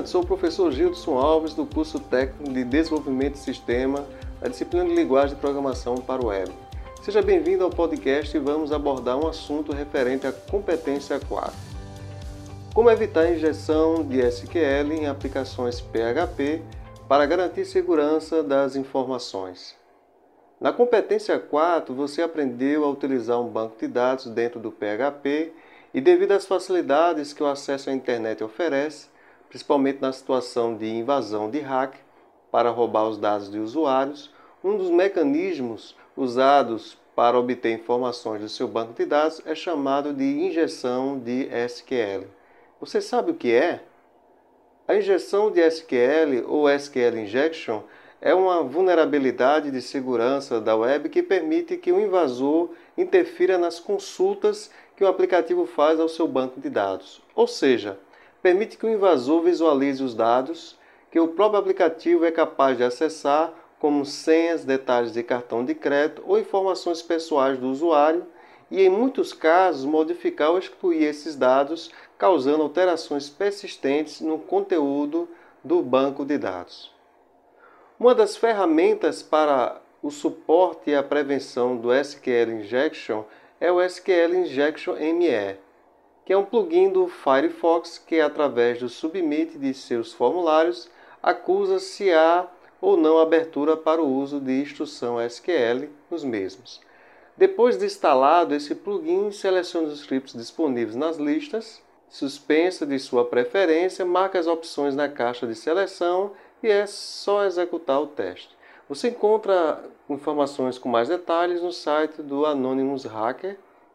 estudantes, sou o professor Gilson Alves do curso técnico de Desenvolvimento de Sistema da disciplina de Linguagem de Programação para o Web. Seja bem-vindo ao podcast e vamos abordar um assunto referente à competência 4. Como evitar a injeção de SQL em aplicações PHP para garantir segurança das informações. Na competência 4, você aprendeu a utilizar um banco de dados dentro do PHP e devido às facilidades que o acesso à internet oferece, principalmente na situação de invasão de hack para roubar os dados de usuários, um dos mecanismos usados para obter informações do seu banco de dados é chamado de injeção de SQL. Você sabe o que é? A injeção de SQL ou SQL Injection é uma vulnerabilidade de segurança da web que permite que o invasor interfira nas consultas que o aplicativo faz ao seu banco de dados. Ou seja, permite que o invasor visualize os dados que o próprio aplicativo é capaz de acessar, como senhas, detalhes de cartão de crédito ou informações pessoais do usuário, e em muitos casos modificar ou excluir esses dados, causando alterações persistentes no conteúdo do banco de dados. Uma das ferramentas para o suporte e a prevenção do SQL Injection é o SQL Injection ME, que é um plugin do Firefox que, através do submit de seus formulários, acusa se há ou não abertura para o uso de instrução SQL nos mesmos. Depois de instalado, esse plugin seleciona os scripts disponíveis nas listas, suspensa de sua preferência, marca as opções na caixa de seleção e é só executar o teste. Você encontra informações com mais detalhes no site do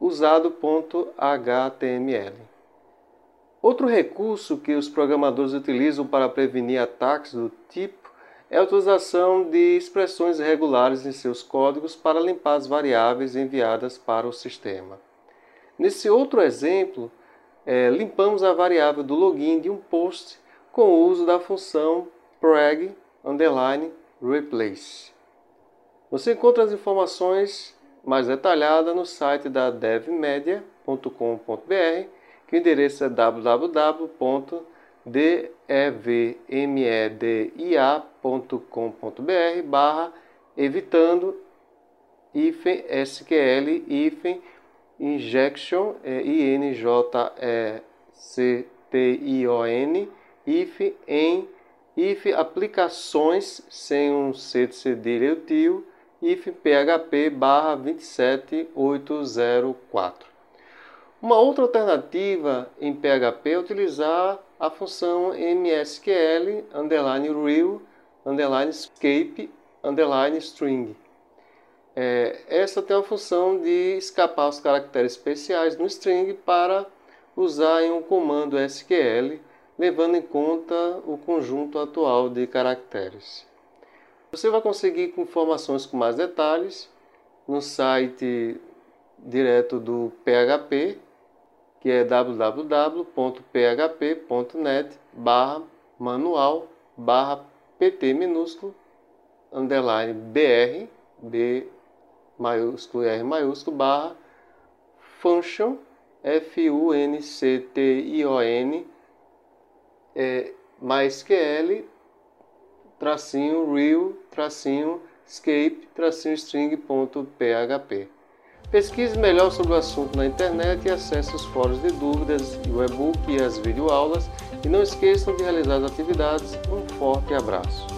usado.html. Outro recurso que os programadores utilizam para prevenir ataques do tipo é a utilização de expressões regulares em seus códigos para limpar as variáveis enviadas para o sistema. Nesse outro exemplo, é, limpamos a variável do login de um post com o uso da função preg replace. Você encontra as informações mais detalhadas no site da devmedia.com.br, que o endereço é www.devmedia.com.br barra evitando hífen SQL hífen injection é, I-N-J-E-C-T-I-O-N if em if aplicações sem um C de cedilha e o tio if php barra 27804. Uma outra alternativa em PHP é utilizar a função msql underline real underline escape underline string. É, essa tem a função de escapar os caracteres especiais no string para usar em um comando SQL levando em conta o conjunto atual de caracteres. Você vai conseguir informações com mais detalhes no site direto do PHP, que é www.php.net barra manual barra pt minúsculo underline br b maiúsculo r maiúsculo barra function f u n c t i o n é, MySQL, tracinho real, tracinho escape, tracinho string.php. Pesquise melhor sobre o assunto na internet e acesse os fóruns de dúvidas, o e-book e as videoaulas. E não esqueçam de realizar as atividades. Um forte abraço.